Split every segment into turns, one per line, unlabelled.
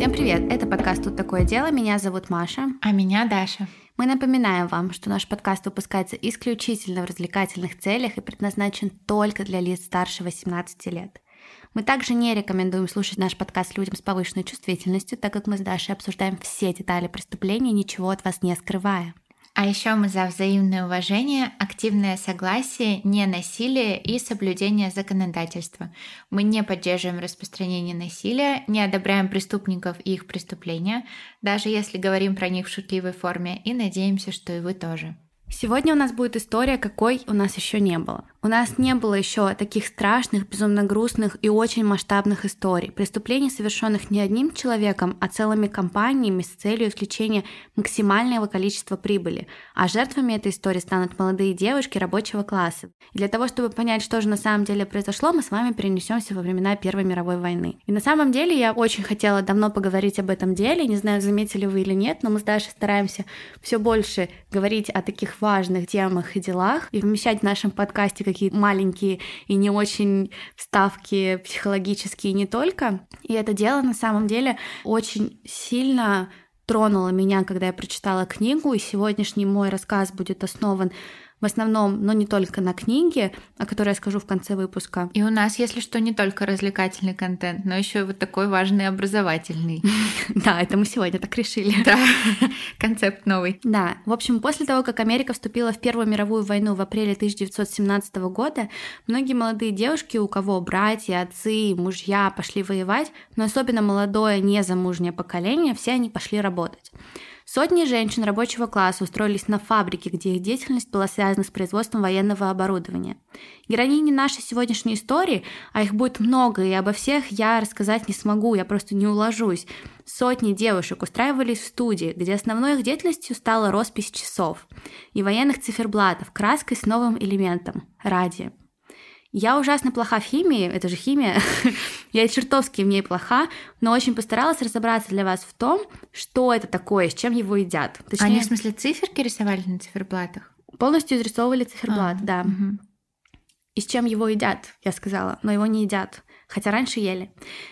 Всем привет! Это подкаст «Тут такое дело». Меня зовут Маша.
А меня Даша.
Мы напоминаем вам, что наш подкаст выпускается исключительно в развлекательных целях и предназначен только для лиц старше 18 лет. Мы также не рекомендуем слушать наш подкаст людям с повышенной чувствительностью, так как мы с Дашей обсуждаем все детали преступления, ничего от вас не скрывая.
А еще мы за взаимное уважение, активное согласие, не насилие и соблюдение законодательства. Мы не поддерживаем распространение насилия, не одобряем преступников и их преступления, даже если говорим про них в шутливой форме, и надеемся, что и вы тоже.
Сегодня у нас будет история, какой у нас еще не было. У нас не было еще таких страшных, безумно грустных и очень масштабных историй. Преступлений, совершенных не одним человеком, а целыми компаниями с целью исключения максимального количества прибыли. А жертвами этой истории станут молодые девушки рабочего класса. И для того, чтобы понять, что же на самом деле произошло, мы с вами перенесемся во времена Первой мировой войны. И на самом деле я очень хотела давно поговорить об этом деле. Не знаю, заметили вы или нет, но мы с Дашей стараемся все больше говорить о таких важных темах и делах и вмещать в нашем подкасте какие-то маленькие и не очень вставки психологические не только. И это дело на самом деле очень сильно тронуло меня, когда я прочитала книгу, и сегодняшний мой рассказ будет основан в основном, но не только на книге, о которой я скажу в конце выпуска.
И у нас, если что, не только развлекательный контент, но еще и вот такой важный образовательный.
Да, это мы сегодня так решили.
Да, концепт новый.
Да, в общем, после того, как Америка вступила в Первую мировую войну в апреле 1917 года, многие молодые девушки, у кого братья, отцы, мужья пошли воевать, но особенно молодое незамужнее поколение, все они пошли работать. Сотни женщин рабочего класса устроились на фабрике, где их деятельность была связана с производством военного оборудования. Героини нашей сегодняшней истории, а их будет много, и обо всех я рассказать не смогу, я просто не уложусь. Сотни девушек устраивались в студии, где основной их деятельностью стала роспись часов и военных циферблатов краской с новым элементом – радио. Я ужасно плоха в химии, это же химия. я чертовски в ней плоха, но очень постаралась разобраться для вас в том, что это такое, с чем его едят.
Точнее, Они в смысле циферки рисовали на циферблатах?
Полностью изрисовывали циферблат, а, да. Угу. И с чем его едят, я сказала, но его не едят. Хотя раньше ели.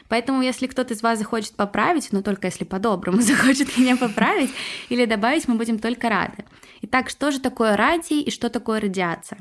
Поэтому, если кто-то из вас захочет поправить, но только если по-доброму захочет меня поправить или добавить, мы будем только рады. Итак, что же такое радий и что такое радиация?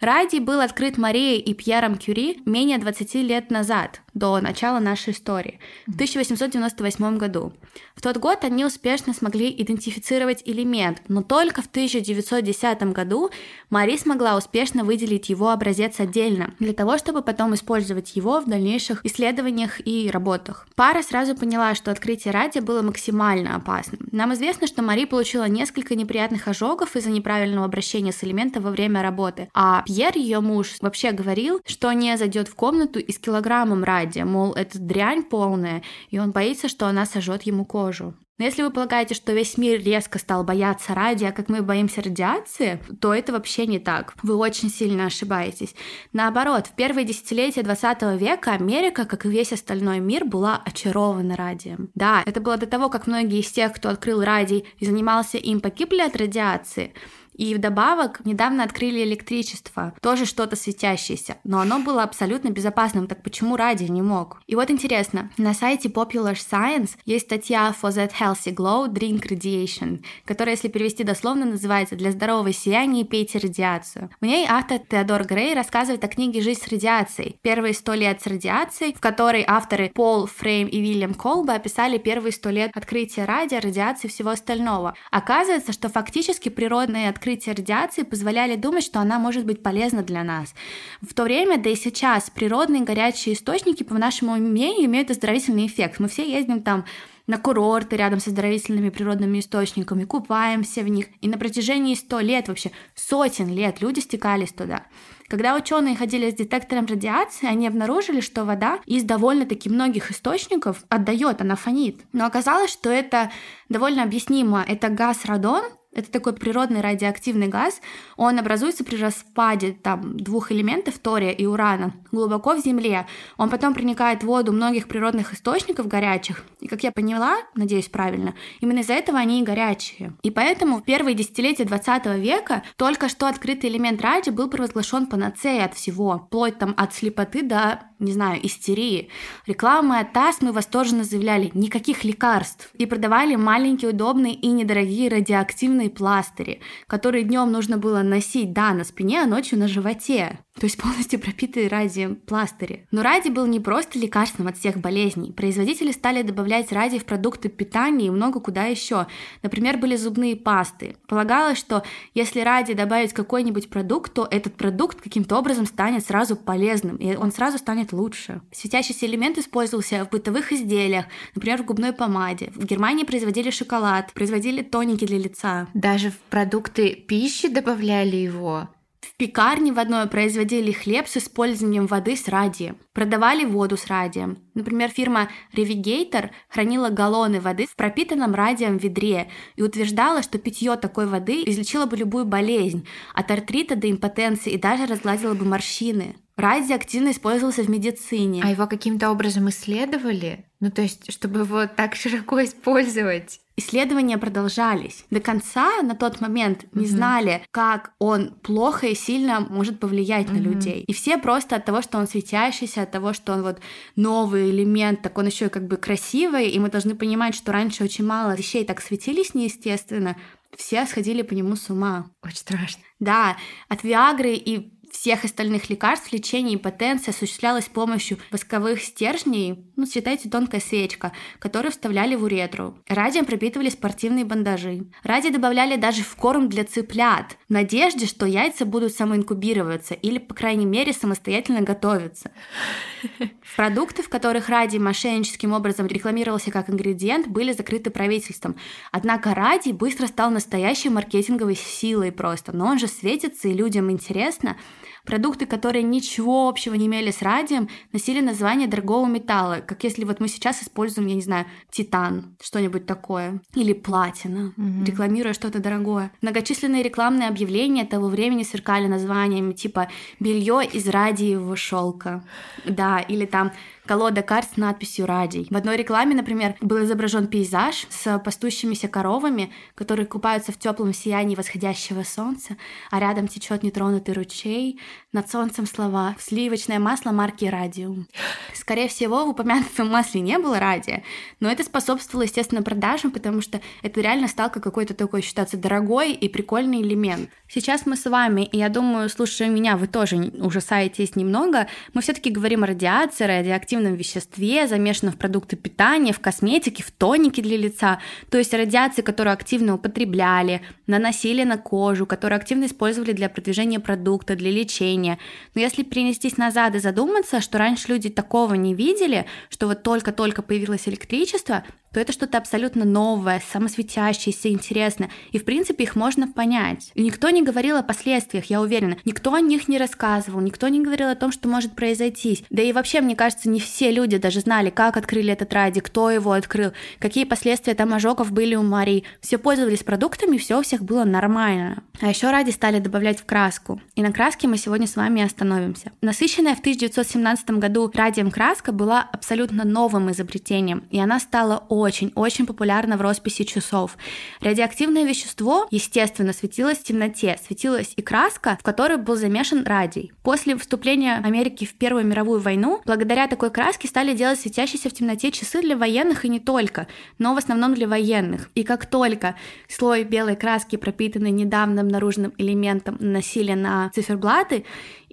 Радий был открыт Марией и Пьером Кюри менее 20 лет назад, до начала нашей истории, в 1898 году. В тот год они успешно смогли идентифицировать элемент, но только в 1910 году Мари смогла успешно выделить его образец отдельно, для того, чтобы потом использовать его в дальнейших исследованиях и работах. Пара сразу поняла, что открытие радия было максимально опасным. Нам известно, что Мари получила несколько неприятных ожогов из-за неправильного обращения с элементом во время работы, а Пьер, ее муж, вообще говорил, что не зайдет в комнату и с килограммом радия, мол, это дрянь полная, и он боится, что она сожжет ему кожу. Но если вы полагаете, что весь мир резко стал бояться радия, как мы боимся радиации, то это вообще не так. Вы очень сильно ошибаетесь. Наоборот, в первые десятилетия 20 века Америка, как и весь остальной мир, была очарована радием. Да, это было до того, как многие из тех, кто открыл радий и занимался им, погибли от радиации. И вдобавок недавно открыли электричество, тоже что-то светящееся, но оно было абсолютно безопасным, так почему радио не мог? И вот интересно, на сайте Popular Science есть статья For That Healthy Glow Drink Radiation, которая, если перевести дословно, называется «Для здорового сияния пейте радиацию». В ней автор Теодор Грей рассказывает о книге «Жизнь с радиацией. Первые сто лет с радиацией», в которой авторы Пол Фрейм и Вильям Колба описали первые сто лет открытия радио, радиации и всего остального. Оказывается, что фактически природные открытия открытия радиации позволяли думать, что она может быть полезна для нас. В то время, да и сейчас, природные горячие источники, по нашему мнению, имеют оздоровительный эффект. Мы все ездим там на курорты рядом с оздоровительными природными источниками, купаемся в них. И на протяжении сто лет, вообще сотен лет люди стекались туда. Когда ученые ходили с детектором радиации, они обнаружили, что вода из довольно-таки многих источников отдает, она фонит. Но оказалось, что это довольно объяснимо. Это газ радон, это такой природный радиоактивный газ. Он образуется при распаде там, двух элементов, тория и урана, глубоко в земле. Он потом проникает в воду многих природных источников горячих. И, как я поняла, надеюсь правильно, именно из-за этого они и горячие. И поэтому в первые десятилетия 20 века только что открытый элемент радия был провозглашен панацеей от всего, вплоть там от слепоты до не знаю, истерии. Рекламы от ТАСС мы восторженно заявляли «никаких лекарств» и продавали маленькие, удобные и недорогие радиоактивные пластыри, которые днем нужно было носить, да, на спине, а ночью на животе то есть полностью пропитые радием пластыри. Но радий был не просто лекарством от всех болезней. Производители стали добавлять радий в продукты питания и много куда еще. Например, были зубные пасты. Полагалось, что если радий добавить какой-нибудь продукт, то этот продукт каким-то образом станет сразу полезным, и он сразу станет лучше. Светящийся элемент использовался в бытовых изделиях, например, в губной помаде. В Германии производили шоколад, производили тоники для лица.
Даже в продукты пищи добавляли его.
В пекарне в одной производили хлеб с использованием воды с радием. Продавали воду с радием. Например, фирма Revigator хранила галлоны воды в пропитанном радием ведре и утверждала, что питье такой воды излечило бы любую болезнь, от артрита до импотенции и даже разгладило бы морщины. Радий активно использовался в медицине.
А его каким-то образом исследовали? Ну, то есть, чтобы его так широко использовать?
Исследования продолжались. До конца на тот момент не mm-hmm. знали, как он плохо и сильно может повлиять mm-hmm. на людей. И все просто от того, что он светящийся, от того, что он вот новый элемент, так он еще как бы красивый, и мы должны понимать, что раньше очень мало вещей так светились неестественно, все сходили по нему с ума.
Очень страшно.
Да, от Виагры и всех остальных лекарств лечение импотенции осуществлялось с помощью восковых стержней, ну, считайте, тонкая свечка, которую вставляли в уретру. Радием пропитывали спортивные бандажи. Радий добавляли даже в корм для цыплят, в надежде, что яйца будут самоинкубироваться или, по крайней мере, самостоятельно готовиться. Продукты, в которых радий мошенническим образом рекламировался как ингредиент, были закрыты правительством. Однако радий быстро стал настоящей маркетинговой силой просто. Но он же светится, и людям интересно. Продукты, которые ничего общего не имели с радием, носили название дорогого металла, как если вот мы сейчас используем, я не знаю, титан, что-нибудь такое, или платина, mm-hmm. рекламируя что-то дорогое. Многочисленные рекламные объявления того времени сверкали названиями типа «белье из радиевого шелка», да, или там колода карт с надписью «Радий». В одной рекламе, например, был изображен пейзаж с пастущимися коровами, которые купаются в теплом сиянии восходящего солнца, а рядом течет нетронутый ручей, над солнцем слова «Сливочное масло марки «Радиум». Скорее всего, в упомянутом масле не было радия, но это способствовало, естественно, продажам, потому что это реально стал как какой-то такой считаться дорогой и прикольный элемент. Сейчас мы с вами, и я думаю, слушая меня, вы тоже ужасаетесь немного, мы все таки говорим о радиации, радиоактивном веществе, замешанном в продукты питания, в косметике, в тонике для лица, то есть радиации, которую активно употребляли, наносили на кожу, которую активно использовали для продвижения продукта, для лечения. Но если перенестись назад и задуматься, что раньше люди такого не видели, что вот только-только появилось электричество, то это что-то абсолютно новое, самосветящееся, интересное. И, в принципе, их можно понять. И никто не говорил о последствиях, я уверена. Никто о них не рассказывал, никто не говорил о том, что может произойти. Да и вообще, мне кажется, не все люди даже знали, как открыли этот ради, кто его открыл, какие последствия там ожогов были у Марии. Все пользовались продуктами, все у всех было нормально. А еще ради стали добавлять в краску. И на краске мы сегодня с вами остановимся. Насыщенная в 1917 году радием краска была абсолютно новым изобретением, и она стала очень очень-очень популярна в росписи часов. Радиоактивное вещество, естественно, светилось в темноте, светилась и краска, в которой был замешан радий. После вступления Америки в Первую мировую войну, благодаря такой краске стали делать светящиеся в темноте часы для военных и не только, но в основном для военных. И как только слой белой краски, пропитанный недавно обнаруженным элементом, наносили на циферблаты,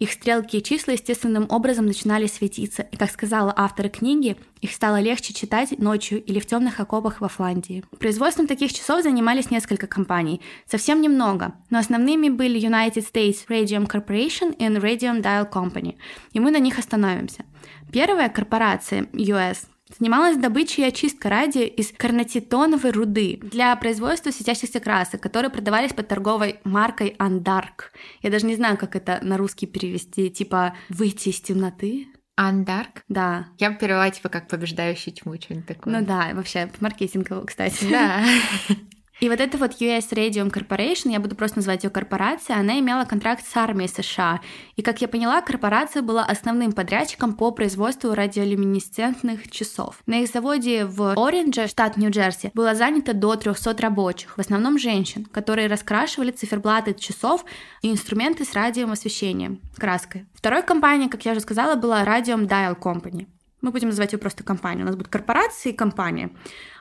их стрелки и числа естественным образом начинали светиться, и, как сказала автор книги, их стало легче читать ночью или в темных окопах во Фландии. Производством таких часов занимались несколько компаний, совсем немного, но основными были United States Radium Corporation и Radium Dial Company, и мы на них остановимся. Первая корпорация US Занималась добычей и очисткой радия из карнотитоновой руды для производства светящихся красок, которые продавались под торговой маркой Андарк. Я даже не знаю, как это на русский перевести, типа «выйти из темноты».
Андарк?
Да.
Я бы перевела типа как побеждающий тьму, что-нибудь такое.
Ну да, вообще маркетингово, кстати.
Да.
И вот эта вот US Radium Corporation, я буду просто называть ее корпорацией, она имела контракт с армией США. И, как я поняла, корпорация была основным подрядчиком по производству радиолюминесцентных часов. На их заводе в Ориндже, штат Нью-Джерси, было занято до 300 рабочих, в основном женщин, которые раскрашивали циферблаты часов и инструменты с радиоосвещением, краской. Второй компанией, как я уже сказала, была Radium Dial Company. Мы будем называть ее просто компанией. У нас будет корпорация и компания.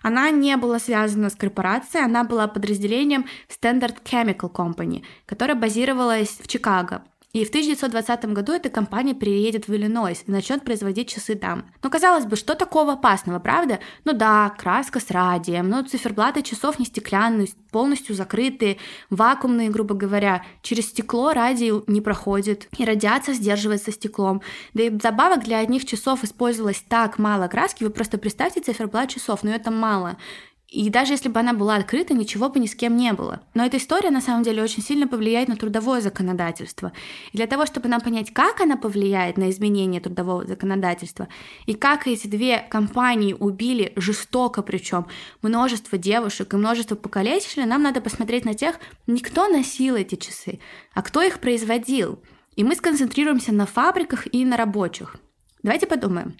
Она не была связана с корпорацией, она была подразделением Standard Chemical Company, которая базировалась в Чикаго. И в 1920 году эта компания переедет в Иллинойс и начнет производить часы там. Но казалось бы, что такого опасного, правда? Ну да, краска с радием, но циферблаты часов не стеклянные, полностью закрытые, вакуумные, грубо говоря. Через стекло радий не проходит, и радиация сдерживается стеклом. Да и забавок для одних часов использовалось так мало краски, вы просто представьте циферблат часов, но это мало. И даже если бы она была открыта, ничего бы ни с кем не было. Но эта история на самом деле очень сильно повлияет на трудовое законодательство. И для того, чтобы нам понять, как она повлияет на изменение трудового законодательства, и как эти две компании убили жестоко причем множество девушек и множество покалечили, нам надо посмотреть на тех, не кто носил эти часы, а кто их производил. И мы сконцентрируемся на фабриках и на рабочих. Давайте подумаем.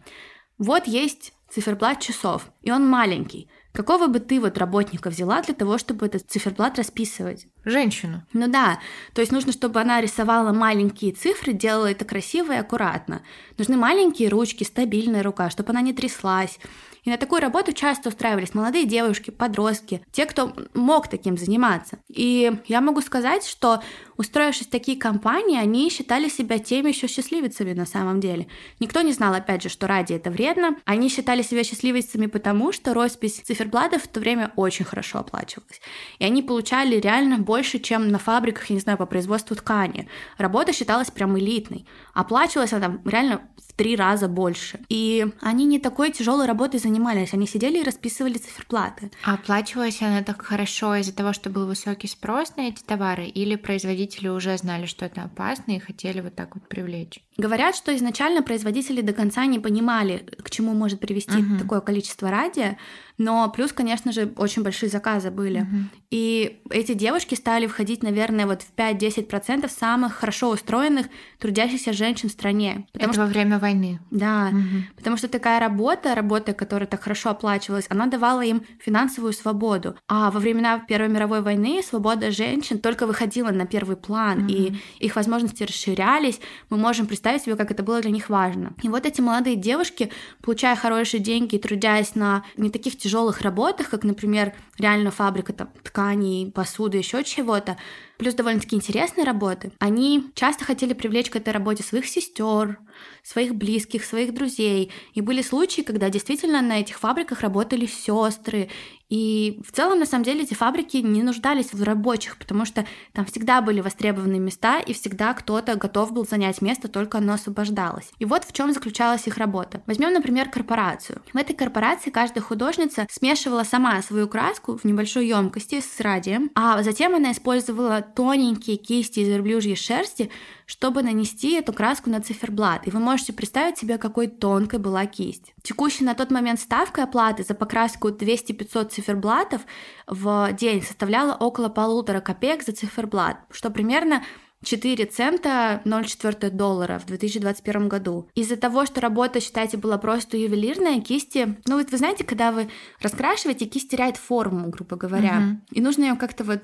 Вот есть циферблат часов, и он маленький – Какого бы ты вот работника взяла для того, чтобы этот циферблат расписывать?
Женщину.
Ну да, то есть нужно, чтобы она рисовала маленькие цифры, делала это красиво и аккуратно. Нужны маленькие ручки, стабильная рука, чтобы она не тряслась. И на такую работу часто устраивались молодые девушки, подростки, те, кто мог таким заниматься. И я могу сказать, что устроившись в такие компании, они считали себя теми еще счастливицами на самом деле. Никто не знал, опять же, что ради это вредно. Они считали себя счастливицами потому, что роспись циферблатов в то время очень хорошо оплачивалась. И они получали реально больше, чем на фабриках, я не знаю, по производству ткани. Работа считалась прям элитной. Оплачивалась она реально в три раза больше. И они не такой тяжелой работой занимались, они сидели и расписывали циферблаты.
А оплачивалась она так хорошо из-за того, что был высокий спрос на эти товары, или производители уже знали, что это опасно и хотели вот так вот привлечь?
Говорят, что изначально производители до конца не понимали, к чему может привести угу. такое количество радия, но плюс, конечно же, очень большие заказы были. Угу. И эти девушки стали входить, наверное, вот в 5-10% самых хорошо устроенных трудящихся женщин в стране.
Потому Это что... во время войны.
Да, угу. потому что такая работа, работа, которая так хорошо оплачивалась, она давала им финансовую свободу. А во времена Первой мировой войны свобода женщин только выходила на первый план, угу. и их возможности расширялись. Мы можем представить себе, как это было для них важно. И вот эти молодые девушки, получая хорошие деньги и трудясь на не таких тяжелых работах, как, например, реально фабрика там, тканей, посуды, еще чего-то, плюс довольно-таки интересные работы, они часто хотели привлечь к этой работе своих сестер, своих близких, своих друзей. И были случаи, когда действительно на этих фабриках работали сестры. И в целом, на самом деле, эти фабрики не нуждались в рабочих, потому что там всегда были востребованные места, и всегда кто-то готов был занять место, только оно освобождалось. И вот в чем заключалась их работа. Возьмем, например, корпорацию. В этой корпорации каждая художница смешивала сама свою краску в небольшой емкости с радием, а затем она использовала тоненькие кисти из верблюжьей шерсти, чтобы нанести эту краску на циферблат. И вы можете представить себе, какой тонкой была кисть. Текущая на тот момент ставка оплаты за покраску 200-500 циферблатов в день составляла около полутора копеек за циферблат, что примерно 4 цента 0,4 доллара в 2021 году. Из-за того, что работа, считайте, была просто ювелирная, кисти... Ну вот вы знаете, когда вы раскрашиваете, кисть теряет форму, грубо говоря. Mm-hmm. И нужно ее как-то вот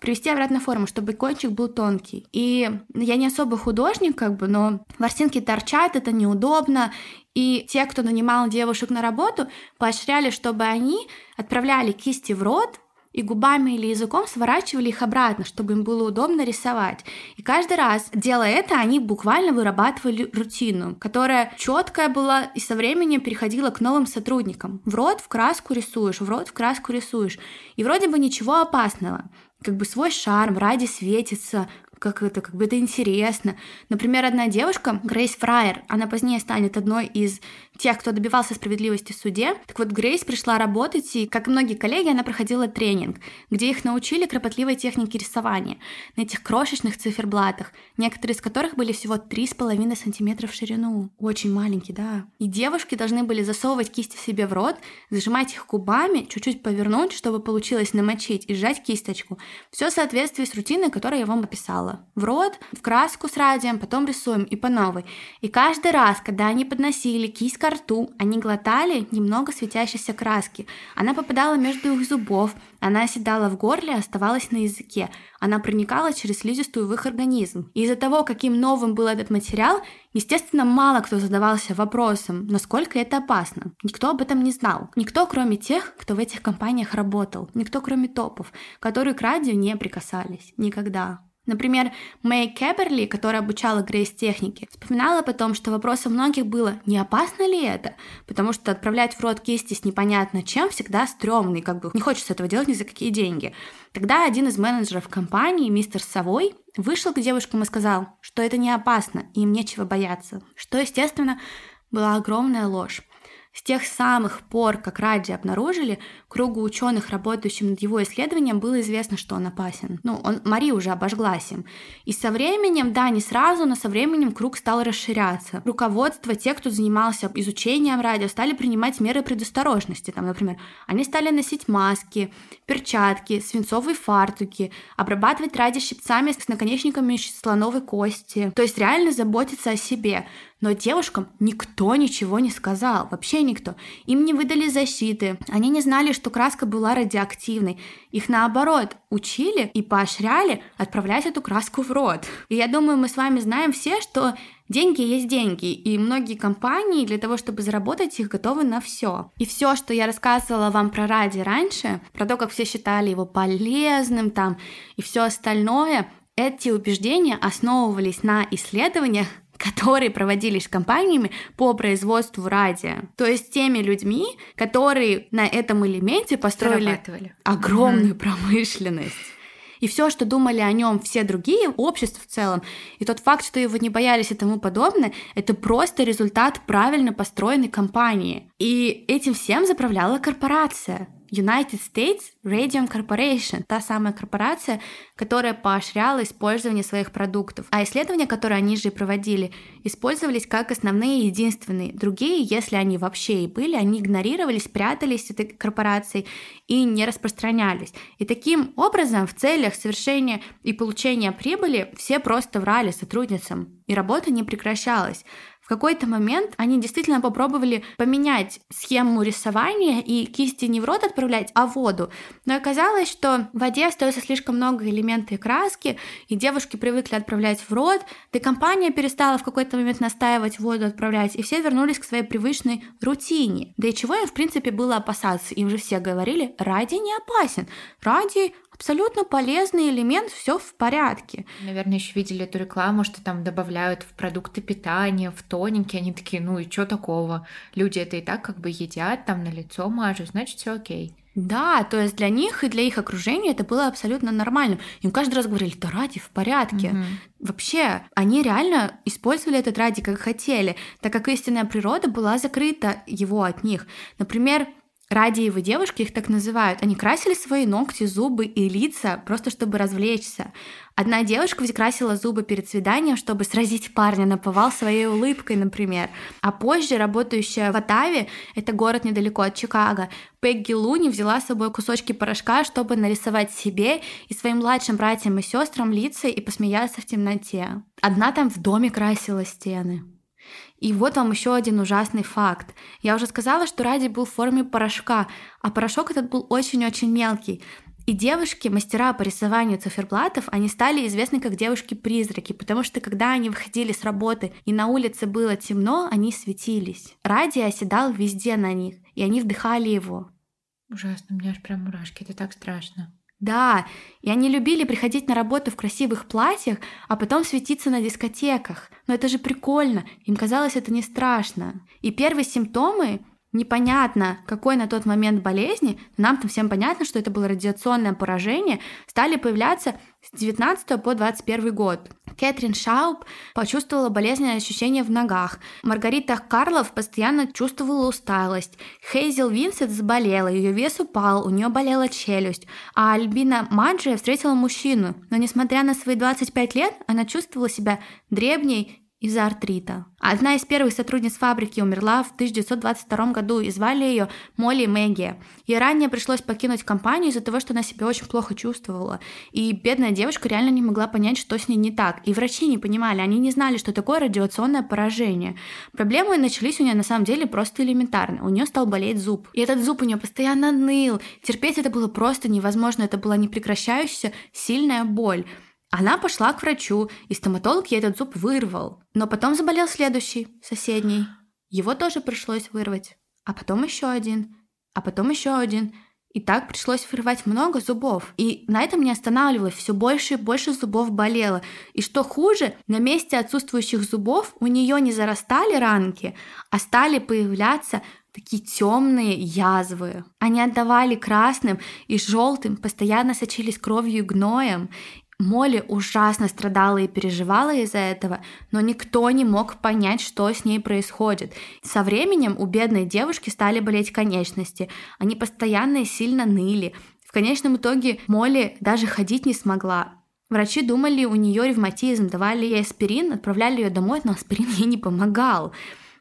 привести обратно форму, чтобы кончик был тонкий. И я не особо художник, как бы, но ворсинки торчат, это неудобно. И те, кто нанимал девушек на работу, поощряли, чтобы они отправляли кисти в рот, и губами или языком сворачивали их обратно, чтобы им было удобно рисовать. И каждый раз, делая это, они буквально вырабатывали рутину, которая четкая была и со временем переходила к новым сотрудникам. В рот в краску рисуешь, в рот в краску рисуешь. И вроде бы ничего опасного как бы свой шарм, ради светится, как это, как бы это интересно. Например, одна девушка, Грейс Фрайер, она позднее станет одной из тех, кто добивался справедливости в суде. Так вот, Грейс пришла работать, и, как и многие коллеги, она проходила тренинг, где их научили кропотливой технике рисования на этих крошечных циферблатах, некоторые из которых были всего 3,5 сантиметра в ширину. Очень маленькие, да. И девушки должны были засовывать кисти себе в рот, зажимать их губами, чуть-чуть повернуть, чтобы получилось намочить, и сжать кисточку. Все в соответствии с рутиной, которую я вам описала. В рот, в краску с радием, потом рисуем и по новой. И каждый раз, когда они подносили кисть к рту, они глотали немного светящейся краски. Она попадала между их зубов, она оседала в горле, оставалась на языке. Она проникала через слизистую в их организм. И из-за того, каким новым был этот материал, естественно, мало кто задавался вопросом, насколько это опасно. Никто об этом не знал. Никто, кроме тех, кто в этих компаниях работал. Никто, кроме топов, которые к радио не прикасались. Никогда. Например, Мэй Кеберли, которая обучала Грейс технике, вспоминала потом, что вопросом многих было, не опасно ли это? Потому что отправлять в рот кисти с непонятно чем всегда стрёмный, как бы не хочется этого делать ни за какие деньги. Тогда один из менеджеров компании, мистер Совой, вышел к девушкам и сказал, что это не опасно, и им нечего бояться. Что, естественно, была огромная ложь. С тех самых пор, как Раджи обнаружили, кругу ученых, работающим над его исследованием, было известно, что он опасен. Ну, он, Мари уже обожглась им. И со временем, да, не сразу, но со временем круг стал расширяться. Руководство, те, кто занимался изучением радио, стали принимать меры предосторожности. Там, например, они стали носить маски, перчатки, свинцовые фартуки, обрабатывать радио щипцами с наконечниками слоновой кости. То есть реально заботиться о себе. Но девушкам никто ничего не сказал, вообще никто. Им не выдали защиты, они не знали, что краска была радиоактивной. Их наоборот учили и поощряли отправлять эту краску в рот. И я думаю, мы с вами знаем все, что Деньги есть деньги, и многие компании для того, чтобы заработать их, готовы на все. И все, что я рассказывала вам про ради раньше, про то, как все считали его полезным там и все остальное, эти убеждения основывались на исследованиях, которые проводились компаниями по производству радио. То есть теми людьми, которые на этом элементе построили огромную угу. промышленность. И все, что думали о нем все другие, общество в целом, и тот факт, что его не боялись и тому подобное, это просто результат правильно построенной компании. И этим всем заправляла корпорация. United States Radium Corporation, та самая корпорация, которая поощряла использование своих продуктов. А исследования, которые они же проводили, использовались как основные и единственные. Другие, если они вообще и были, они игнорировались, прятались этой корпорацией и не распространялись. И таким образом в целях совершения и получения прибыли все просто врали сотрудницам, и работа не прекращалась. В какой-то момент они действительно попробовали поменять схему рисования и кисти не в рот отправлять, а в воду. Но оказалось, что в воде остается слишком много элементов и краски, и девушки привыкли отправлять в рот, да и компания перестала в какой-то момент настаивать воду отправлять, и все вернулись к своей привычной рутине. Да и чего им, в принципе, было опасаться? Им же все говорили, ради не опасен, ради абсолютно полезный элемент, все в порядке.
Наверное, еще видели эту рекламу, что там добавляют в продукты питания, в тоники, они такие, ну и что такого? Люди это и так как бы едят, там на лицо мажут, значит все окей.
Да, то есть для них и для их окружения это было абсолютно нормальным. Им каждый раз говорили, да ради, в порядке. Угу. Вообще, они реально использовали этот ради как хотели, так как истинная природа была закрыта его от них. Например, Радиевы девушки их так называют. Они красили свои ногти, зубы и лица просто чтобы развлечься. Одна девушка красила зубы перед свиданием, чтобы сразить парня на повал своей улыбкой, например. А позже, работающая в Атаве, это город недалеко от Чикаго, Пегги Луни взяла с собой кусочки порошка, чтобы нарисовать себе и своим младшим братьям и сестрам лица и посмеяться в темноте. Одна там в доме красила стены. И вот вам еще один ужасный факт. Я уже сказала, что радий был в форме порошка, а порошок этот был очень-очень мелкий. И девушки, мастера по рисованию циферблатов, они стали известны как девушки-призраки, потому что когда они выходили с работы и на улице было темно, они светились. Радий оседал везде на них, и они вдыхали его.
Ужасно, у меня аж прям мурашки, это так страшно.
Да, и они любили приходить на работу в красивых платьях, а потом светиться на дискотеках. Но это же прикольно, им казалось это не страшно. И первые симптомы непонятно, какой на тот момент болезни, нам там всем понятно, что это было радиационное поражение, стали появляться с 19 по 21 год. Кэтрин Шауп почувствовала болезненное ощущение в ногах. Маргарита Карлов постоянно чувствовала усталость. Хейзел Винсент заболела, ее вес упал, у нее болела челюсть. А Альбина Маджия встретила мужчину, но несмотря на свои 25 лет, она чувствовала себя древней из-за артрита. Одна из первых сотрудниц фабрики умерла в 1922 году и звали ее Молли Мэгги. Ей ранее пришлось покинуть компанию из-за того, что она себя очень плохо чувствовала. И бедная девушка реально не могла понять, что с ней не так. И врачи не понимали, они не знали, что такое радиационное поражение. Проблемы начались у нее на самом деле просто элементарно. У нее стал болеть зуб. И этот зуб у нее постоянно ныл. Терпеть это было просто невозможно. Это была непрекращающаяся сильная боль. Она пошла к врачу, и стоматолог ей этот зуб вырвал. Но потом заболел следующий, соседний. Его тоже пришлось вырвать. А потом еще один. А потом еще один. И так пришлось вырывать много зубов. И на этом не останавливалось. Все больше и больше зубов болело. И что хуже, на месте отсутствующих зубов у нее не зарастали ранки, а стали появляться такие темные язвы. Они отдавали красным и желтым, постоянно сочились кровью и гноем. Молли ужасно страдала и переживала из-за этого, но никто не мог понять, что с ней происходит. Со временем у бедной девушки стали болеть конечности, они постоянно и сильно ныли. В конечном итоге Молли даже ходить не смогла. Врачи думали, у нее ревматизм, давали ей аспирин, отправляли ее домой, но аспирин ей не помогал.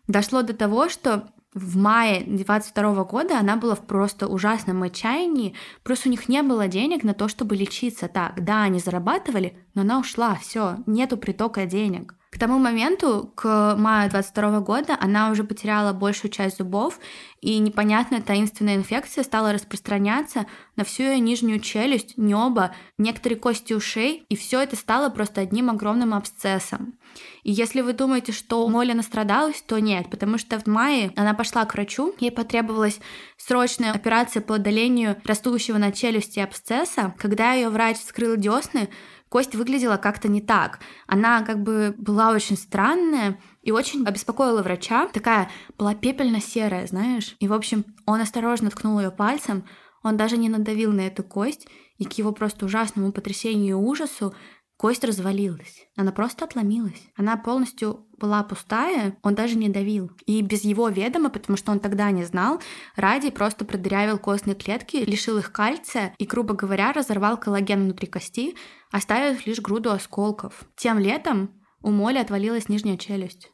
Дошло до того, что в мае 22 года она была в просто ужасном отчаянии, просто у них не было денег на то, чтобы лечиться так. Да, они зарабатывали, но она ушла, все, нету притока денег. К тому моменту, к маю 22 года, она уже потеряла большую часть зубов, и непонятная таинственная инфекция стала распространяться на всю ее нижнюю челюсть, небо, некоторые кости ушей, и все это стало просто одним огромным абсцессом. И если вы думаете, что Молли настрадалась, то нет, потому что в мае она пошла к врачу, ей потребовалась срочная операция по удалению растущего на челюсти абсцесса. Когда ее врач вскрыл десны, кость выглядела как-то не так. Она как бы была очень странная и очень обеспокоила врача. Такая была пепельно-серая, знаешь. И, в общем, он осторожно ткнул ее пальцем, он даже не надавил на эту кость, и к его просто ужасному потрясению и ужасу Кость развалилась. Она просто отломилась. Она полностью была пустая, он даже не давил. И без его ведома, потому что он тогда не знал, Ради просто продырявил костные клетки, лишил их кальция и, грубо говоря, разорвал коллаген внутри кости, оставив лишь груду осколков. Тем летом у Моли отвалилась нижняя челюсть.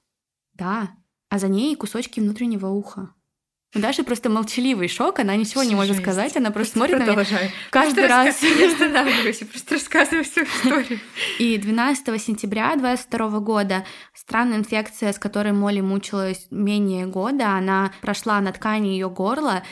Да, а за ней кусочки внутреннего уха. У Даши просто молчаливый шок, она ничего не может сказать, она просто смотрит на меня каждый раз.
Я останавливаюсь и просто рассказываю всю историю.
И 12 сентября 22 года странная инфекция, с которой Молли мучилась менее года, она прошла на ткани ее горла,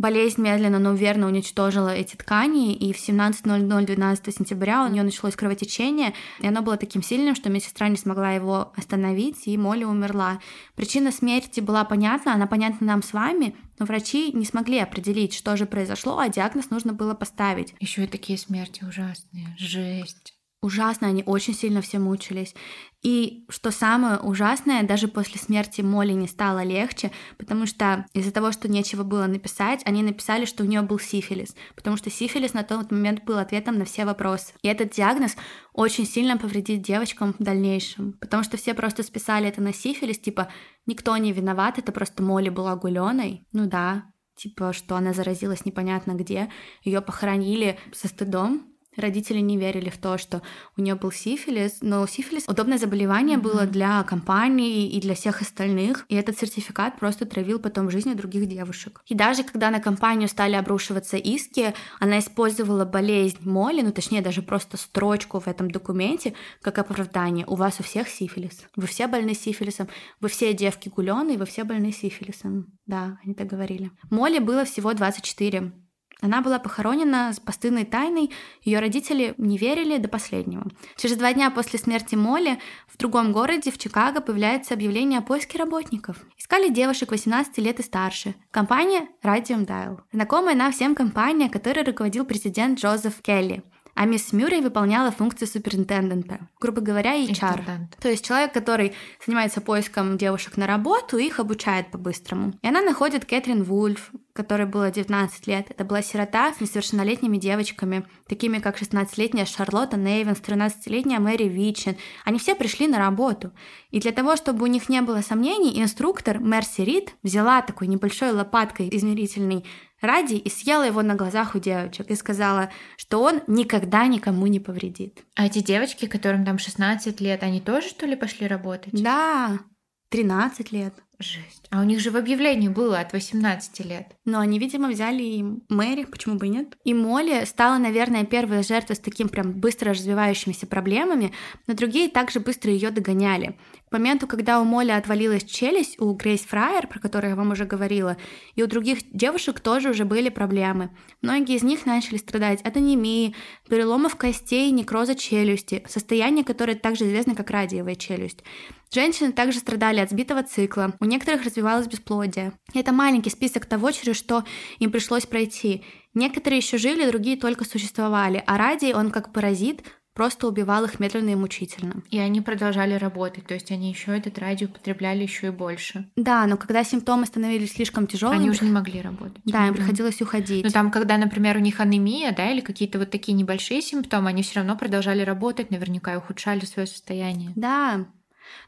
Болезнь медленно, но верно уничтожила эти ткани, и в 17.00 12 сентября у нее началось кровотечение, и оно было таким сильным, что медсестра не смогла его остановить, и Молли умерла. Причина смерти была понятна, она понятна нам с вами, но врачи не смогли определить, что же произошло, а диагноз нужно было поставить.
Еще и такие смерти ужасные. Жесть.
Ужасно, они очень сильно все мучились. И что самое ужасное, даже после смерти Молли не стало легче, потому что из-за того, что нечего было написать, они написали, что у нее был сифилис, потому что сифилис на тот момент был ответом на все вопросы. И этот диагноз очень сильно повредит девочкам в дальнейшем, потому что все просто списали это на сифилис, типа никто не виноват, это просто Молли была гуленой. Ну да, типа, что она заразилась непонятно где, ее похоронили со стыдом, Родители не верили в то, что у нее был сифилис, но сифилис удобное заболевание mm-hmm. было для компании и для всех остальных, и этот сертификат просто травил потом жизни других девушек. И даже когда на компанию стали обрушиваться иски, она использовала болезнь Молли, ну точнее даже просто строчку в этом документе, как оправдание. У вас у всех сифилис. Вы все больны сифилисом, вы все девки гуленые, вы все больны сифилисом. Да, они так говорили. Молли было всего 24. Она была похоронена с постыдной тайной, ее родители не верили до последнего. Через два дня после смерти Молли в другом городе, в Чикаго, появляется объявление о поиске работников. Искали девушек 18 лет и старше. Компания Radium Dial. Знакомая нам всем компания, которой руководил президент Джозеф Келли. А мисс Мюррей выполняла функции суперинтендента, грубо говоря, HR. То есть человек, который занимается поиском девушек на работу, их обучает по-быстрому. И она находит Кэтрин Вульф, которой было 19 лет. Это была сирота с несовершеннолетними девочками, такими как 16-летняя Шарлотта Нейвенс, 13-летняя Мэри Вичин. Они все пришли на работу. И для того, чтобы у них не было сомнений, инструктор Мерси Рид взяла такой небольшой лопаткой измерительный ради и съела его на глазах у девочек и сказала, что он никогда никому не повредит.
А эти девочки, которым там 16 лет, они тоже, что ли, пошли работать?
Да, 13 лет.
Жесть. А у них же в объявлении было от 18 лет.
Но они, видимо, взяли и Мэри, почему бы и нет. И Молли стала, наверное, первой жертвой с таким прям быстро развивающимися проблемами, но другие также быстро ее догоняли. К моменту, когда у Молли отвалилась челюсть, у Грейс Фрайер, про которую я вам уже говорила, и у других девушек тоже уже были проблемы. Многие из них начали страдать от анемии, переломов костей, некроза челюсти, состояние, которое также известно как радиевая челюсть. Женщины также страдали от сбитого цикла, у некоторых развивалось бесплодие. Это маленький список того, через что им пришлось пройти. Некоторые еще жили, другие только существовали, а радий, он как паразит, просто убивал их медленно и мучительно.
И они продолжали работать, то есть они еще этот радио употребляли еще и больше.
Да, но когда симптомы становились слишком тяжелыми,
они уже не могли работать.
Да, им приходилось уходить.
Но там, когда, например, у них анемия, да, или какие-то вот такие небольшие симптомы, они все равно продолжали работать, наверняка и ухудшали свое состояние.
Да,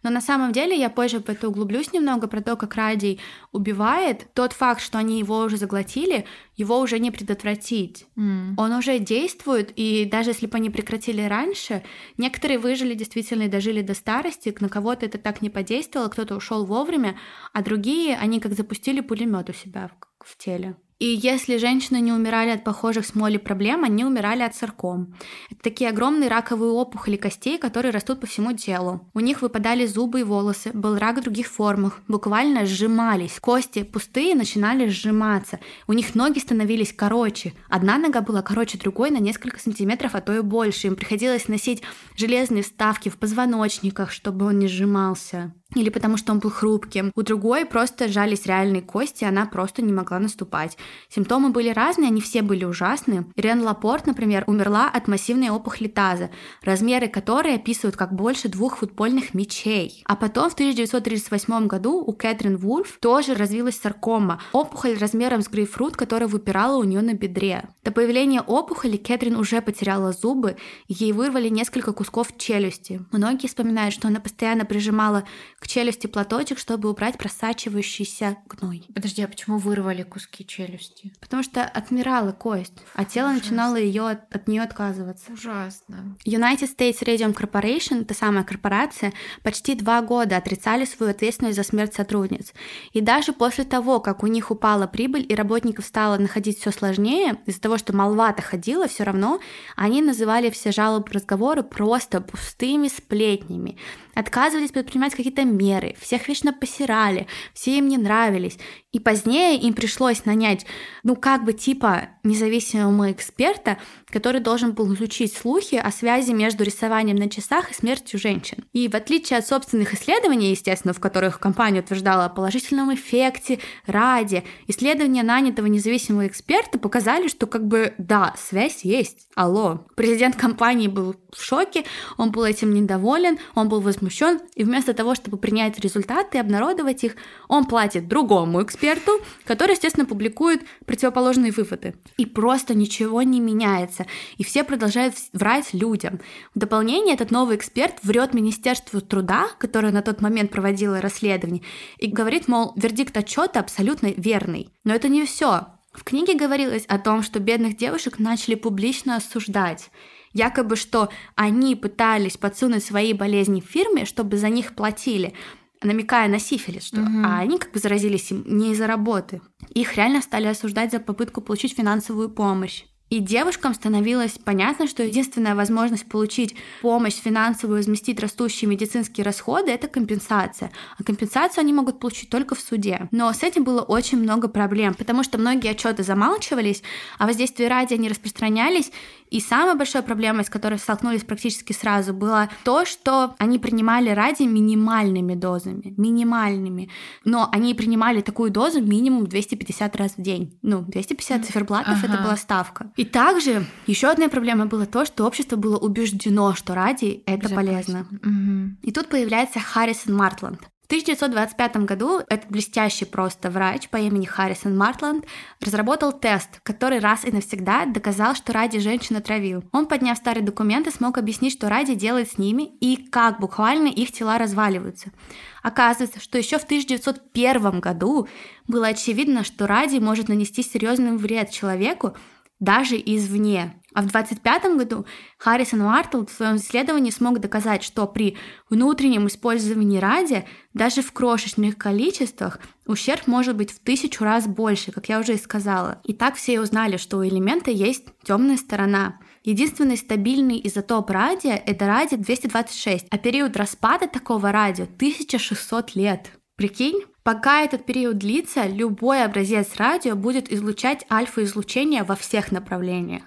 но на самом деле я позже по это углублюсь немного про то, как Радий убивает. Тот факт, что они его уже заглотили, его уже не предотвратить. Mm. Он уже действует, и даже если бы они прекратили раньше, некоторые выжили действительно и дожили до старости, на кого-то это так не подействовало, кто-то ушел вовремя, а другие, они как запустили пулемет у себя в, в теле. И если женщины не умирали от похожих с Молли проблем, они умирали от сарком. Это такие огромные раковые опухоли костей, которые растут по всему телу. У них выпадали зубы и волосы, был рак в других формах, буквально сжимались. Кости пустые начинали сжиматься. У них ноги становились короче. Одна нога была короче другой на несколько сантиметров, а то и больше. Им приходилось носить железные вставки в позвоночниках, чтобы он не сжимался или потому что он был хрупким. У другой просто сжались реальные кости, она просто не могла наступать. Симптомы были разные, они все были ужасные. Рен Лапорт, например, умерла от массивной опухоли таза, размеры которой описывают как больше двух футбольных мячей. А потом в 1938 году у Кэтрин Вульф тоже развилась саркома, опухоль размером с грейпфрут, которая выпирала у нее на бедре. До появления опухоли Кэтрин уже потеряла зубы, ей вырвали несколько кусков челюсти. Многие вспоминают, что она постоянно прижимала к челюсти платочек, чтобы убрать просачивающийся гной.
Подожди, а почему вырвали куски челюсти?
Потому что отмирала кость, а тело Ужасно. начинало ее от, от нее отказываться.
Ужасно.
United States Radium Corporation, та самая корпорация, почти два года отрицали свою ответственность за смерть сотрудниц. И даже после того, как у них упала прибыль и работников стало находить все сложнее, из-за того, что молва-то ходила, все равно они называли все жалобы разговоры просто пустыми сплетнями отказывались предпринимать какие-то меры, всех вечно посирали, все им не нравились. И позднее им пришлось нанять, ну, как бы типа независимого эксперта, который должен был изучить слухи о связи между рисованием на часах и смертью женщин. И в отличие от собственных исследований, естественно, в которых компания утверждала о положительном эффекте, ради, исследования нанятого независимого эксперта показали, что как бы да, связь есть. Алло. Президент компании был в шоке, он был этим недоволен, он был возмущен, и вместо того, чтобы принять результаты и обнародовать их, он платит другому эксперту, который, естественно, публикует противоположные выводы. И просто ничего не меняется, и все продолжают врать людям. В дополнение этот новый эксперт врет Министерству труда, которое на тот момент проводило расследование, и говорит, мол, вердикт отчета абсолютно верный. Но это не все. В книге говорилось о том, что бедных девушек начали публично осуждать якобы что они пытались подсунуть свои болезни в фирме, чтобы за них платили, намекая на сифилис, что, угу. а они как бы заразились им не из-за работы. Их реально стали осуждать за попытку получить финансовую помощь. И девушкам становилось понятно, что единственная возможность получить помощь финансовую, возместить растущие медицинские расходы – это компенсация. А компенсацию они могут получить только в суде. Но с этим было очень много проблем, потому что многие отчеты замалчивались, а воздействие ради они распространялись, и самая большая проблема, с которой столкнулись практически сразу, было то, что они принимали ради минимальными дозами, минимальными. Но они принимали такую дозу минимум 250 раз в день. Ну, 250 циферблатов ага. это была ставка. И также еще одна проблема была то, что общество было убеждено, что радий это полезно.
Угу.
И тут появляется Харрисон Мартланд. В 1925 году этот блестящий просто врач по имени Харрисон Мартланд разработал тест, который раз и навсегда доказал, что ради женщин отравил. Он, подняв старые документы, смог объяснить, что ради делает с ними и как буквально их тела разваливаются. Оказывается, что еще в 1901 году было очевидно, что ради может нанести серьезный вред человеку, даже извне. А в 25 году Харрисон Мартл в своем исследовании смог доказать, что при внутреннем использовании радия даже в крошечных количествах ущерб может быть в тысячу раз больше, как я уже и сказала. И так все и узнали, что у элемента есть темная сторона. Единственный стабильный изотоп радия — это радий 226, а период распада такого радио — 1600 лет. Прикинь? Пока этот период длится, любой образец радио будет излучать альфа-излучение во всех направлениях.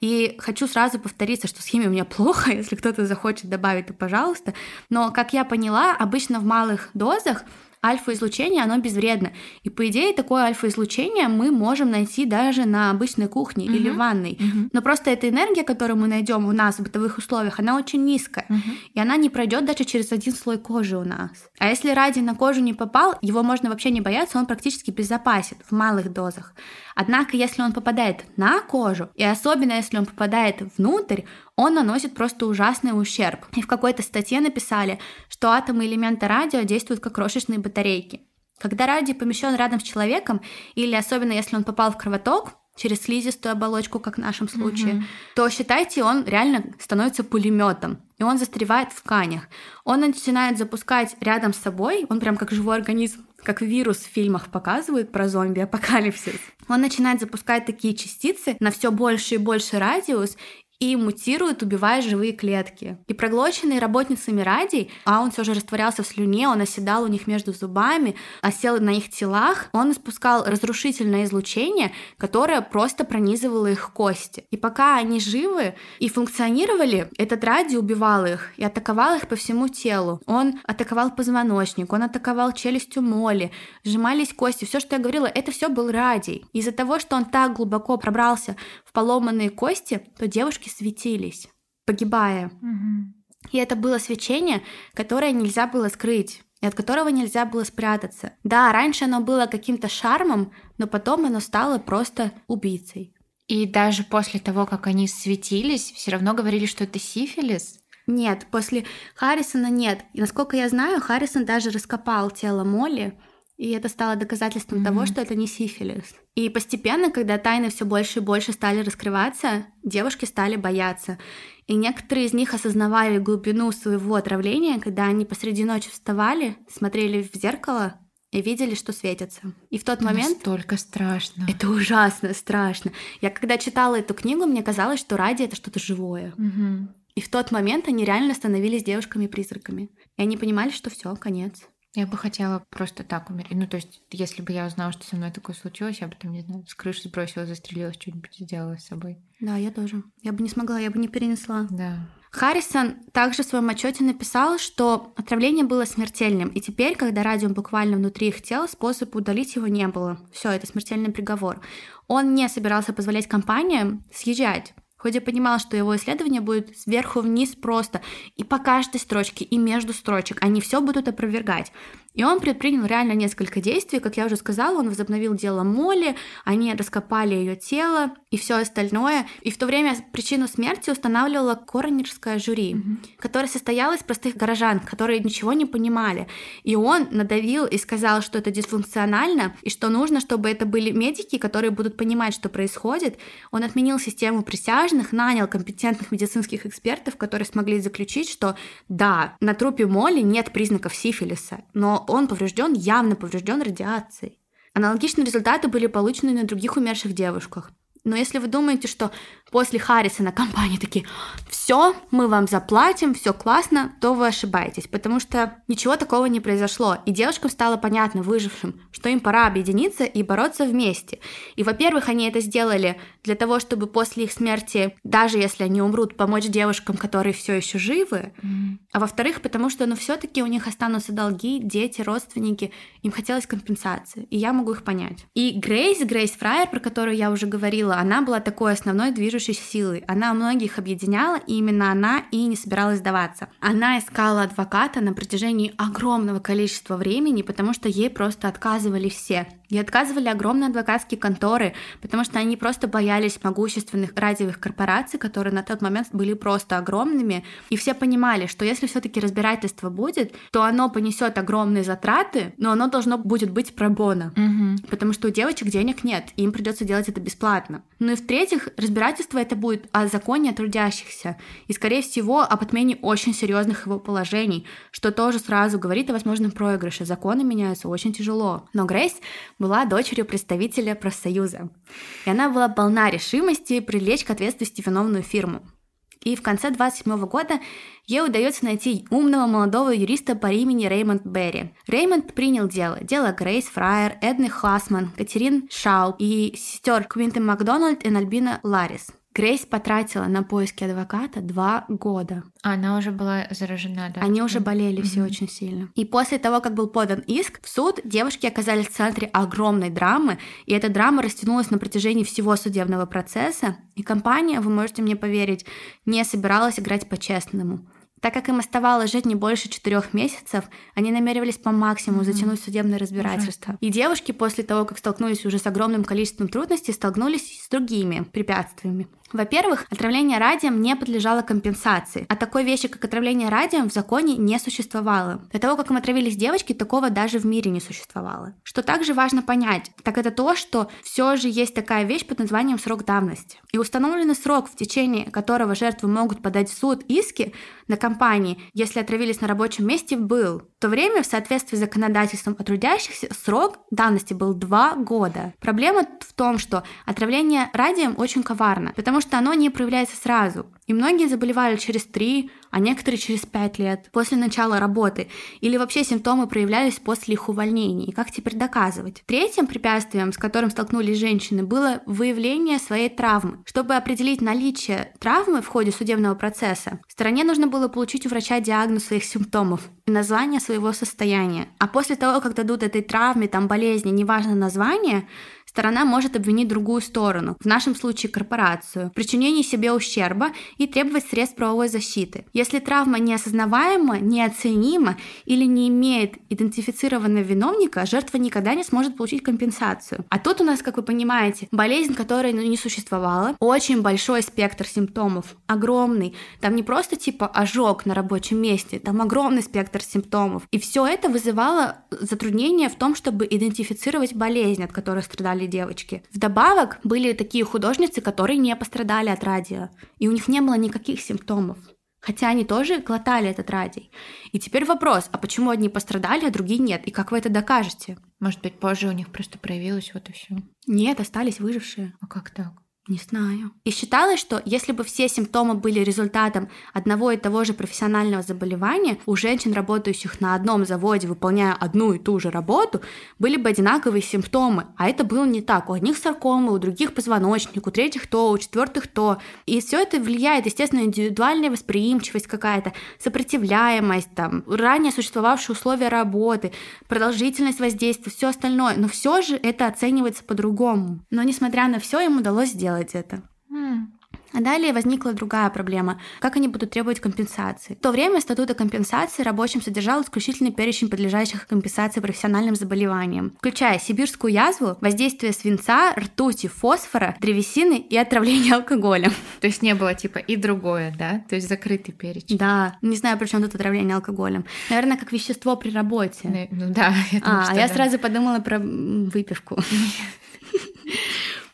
И хочу сразу повториться, что с химией у меня плохо, если кто-то захочет добавить, то пожалуйста. Но, как я поняла, обычно в малых дозах альфа-излучение, оно безвредно. И по идее такое альфа-излучение мы можем найти даже на обычной кухне uh-huh. или ванной. Uh-huh. Но просто эта энергия, которую мы найдем у нас в бытовых условиях, она очень низкая. Uh-huh. И она не пройдет даже через один слой кожи у нас. А если радий на кожу не попал, его можно вообще не бояться, он практически безопасен в малых дозах. Однако, если он попадает на кожу, и особенно если он попадает внутрь, он наносит просто ужасный ущерб. И в какой-то статье написали, что атомы элемента радио действуют как крошечные батарейки. Когда радий помещен рядом с человеком, или особенно если он попал в кровоток, через слизистую оболочку, как в нашем случае, mm-hmm. то считайте, он реально становится пулеметом, и он застревает в тканях. Он начинает запускать рядом с собой, он прям как живой организм, как вирус в фильмах показывают про зомби-апокалипсис. Он начинает запускать такие частицы на все больше и больше радиус, и мутирует, убивая живые клетки. И проглоченный работницами радий, а он все же растворялся в слюне, он оседал у них между зубами, осел на их телах, он испускал разрушительное излучение, которое просто пронизывало их кости. И пока они живы и функционировали, этот радий убивал их и атаковал их по всему телу. Он атаковал позвоночник, он атаковал челюстью моли, сжимались кости. Все, что я говорила, это все был радий. Из-за того, что он так глубоко пробрался в поломанные кости, то девушки лампочки светились, погибая.
Угу.
И это было свечение, которое нельзя было скрыть и от которого нельзя было спрятаться. Да, раньше оно было каким-то шармом, но потом оно стало просто убийцей.
И даже после того, как они светились, все равно говорили, что это сифилис.
Нет, после Харрисона нет. И насколько я знаю, Харрисон даже раскопал тело Молли, и это стало доказательством mm-hmm. того, что это не сифилис. И постепенно, когда тайны все больше и больше стали раскрываться, девушки стали бояться. И некоторые из них осознавали глубину своего отравления, когда они посреди ночи вставали, смотрели в зеркало и видели, что светятся. И в тот это момент...
Настолько страшно.
Это ужасно страшно. Я когда читала эту книгу, мне казалось, что ради это что-то живое.
Угу.
И в тот момент они реально становились девушками-призраками. И они понимали, что все, конец.
Я бы хотела просто так умереть. Ну, то есть, если бы я узнала, что со мной такое случилось, я бы там, не знаю, с крыши сбросила, застрелилась, что-нибудь сделала с собой.
Да, я тоже. Я бы не смогла, я бы не перенесла.
Да.
Харрисон также в своем отчете написал, что отравление было смертельным, и теперь, когда радиум буквально внутри их тела, способа удалить его не было. Все, это смертельный приговор. Он не собирался позволять компаниям съезжать Хоть я понимал, что его исследование будет сверху вниз просто, и по каждой строчке, и между строчек, они все будут опровергать. И он предпринял реально несколько действий. Как я уже сказала, он возобновил дело Молли, они раскопали ее тело и все остальное. И в то время причину смерти устанавливала коронерское жюри, mm-hmm. которое состояло из простых горожан, которые ничего не понимали. И он надавил и сказал, что это дисфункционально, и что нужно, чтобы это были медики, которые будут понимать, что происходит. Он отменил систему присяжных, нанял компетентных медицинских экспертов, которые смогли заключить, что да, на трупе Молли нет признаков сифилиса, но он поврежден, явно поврежден радиацией. Аналогичные результаты были получены на других умерших девушках. Но если вы думаете, что после Харрисона компании такие, все, мы вам заплатим, все классно, то вы ошибаетесь, потому что ничего такого не произошло. И девушкам стало понятно, выжившим, что им пора объединиться и бороться вместе. И, во-первых, они это сделали для того, чтобы после их смерти, даже если они умрут, помочь девушкам, которые все еще живы.
Mm.
А во-вторых, потому что, ну, все-таки у них останутся долги, дети, родственники, им хотелось компенсации, и я могу их понять. И Грейс, Грейс Фрайер, про которую я уже говорила, она была такой основной движущей силой. Она многих объединяла, и именно она и не собиралась сдаваться. Она искала адвоката на протяжении огромного количества времени, потому что ей просто отказывали все. И отказывали огромные адвокатские конторы, потому что они просто боялись могущественных радиовых корпораций, которые на тот момент были просто огромными. И все понимали, что если все-таки разбирательство будет, то оно понесет огромные затраты, но оно должно будет быть пробона. Угу. Потому что у девочек денег нет, и им придется делать это бесплатно. Ну и в-третьих, разбирательство это будет о законе трудящихся. И, скорее всего, об отмене очень серьезных его положений, что тоже сразу говорит о возможном проигрыше. Законы меняются очень тяжело. Но Грейс была дочерью представителя профсоюза. И она была полна решимости привлечь к ответственности виновную фирму. И в конце 27 года ей удается найти умного молодого юриста по имени Реймонд Берри. Реймонд принял дело. Дело Грейс Фрайер, Эдны Хасман, Катерин Шау и сестер Квинты Макдональд и Альбина Ларис. Грейс потратила на поиски адвоката два года.
Она уже была заражена, да?
Они уже болели mm-hmm. все очень сильно. И после того, как был подан иск в суд, девушки оказались в центре огромной драмы, и эта драма растянулась на протяжении всего судебного процесса, и компания, вы можете мне поверить, не собиралась играть по-честному. Так как им оставалось жить не больше четырех месяцев, они намеревались по максимуму mm-hmm. затянуть судебное разбирательство. Ужасно. И девушки после того, как столкнулись уже с огромным количеством трудностей, столкнулись с другими препятствиями. Во-первых, отравление радием не подлежало компенсации, а такой вещи, как отравление радием, в законе не существовало. До того, как им отравились девочки, такого даже в мире не существовало. Что также важно понять, так это то, что все же есть такая вещь под названием срок давности. И установленный срок, в течение которого жертвы могут подать в суд иски на компании, если отравились на рабочем месте, был. В то время, в соответствии с законодательством о трудящихся, срок давности был 2 года. Проблема в том, что отравление радием очень коварно, потому что оно не проявляется сразу. И многие заболевали через 3, а некоторые через 5 лет после начала работы, или вообще симптомы проявлялись после их увольнения. И как теперь доказывать? Третьим препятствием, с которым столкнулись женщины, было выявление своей травмы. Чтобы определить наличие травмы в ходе судебного процесса, стороне нужно было получить у врача диагноз своих симптомов и название своего состояния. А после того, как дадут этой травме, там болезни, неважно название, сторона может обвинить другую сторону, в нашем случае корпорацию, в причинении себе ущерба и требовать средств правовой защиты. Если травма неосознаваема, неоценима или не имеет идентифицированного виновника, жертва никогда не сможет получить компенсацию. А тут у нас, как вы понимаете, болезнь, которая не существовала, очень большой спектр симптомов, огромный. Там не просто типа ожог на рабочем месте, там огромный спектр симптомов. И все это вызывало затруднения в том, чтобы идентифицировать болезнь, от которой страдали были девочки. Вдобавок были такие художницы, которые не пострадали от радио, и у них не было никаких симптомов. Хотя они тоже глотали этот радий. И теперь вопрос, а почему одни пострадали, а другие нет? И как вы это докажете?
Может быть, позже у них просто проявилось вот и все.
Нет, остались выжившие.
А как так?
Не знаю. И считалось, что если бы все симптомы были результатом одного и того же профессионального заболевания, у женщин, работающих на одном заводе, выполняя одну и ту же работу, были бы одинаковые симптомы. А это было не так. У одних саркомы, у других позвоночник, у третьих то, у четвертых то. И все это влияет, естественно, индивидуальная восприимчивость какая-то, сопротивляемость, там, ранее существовавшие условия работы, продолжительность воздействия, все остальное. Но все же это оценивается по-другому. Но несмотря на все, им удалось сделать делать это. А далее возникла другая проблема. Как они будут требовать компенсации? В то время статута компенсации рабочим содержал исключительный перечень подлежащих компенсации профессиональным заболеваниям, включая сибирскую язву, воздействие свинца, ртути, фосфора, древесины и отравление алкоголем.
То есть не было типа и другое, да? То есть закрытый перечень.
Да. Не знаю, при чем тут отравление алкоголем. Наверное, как вещество при работе.
Ну, ну да.
Я думаю, а, я да. сразу подумала про выпивку.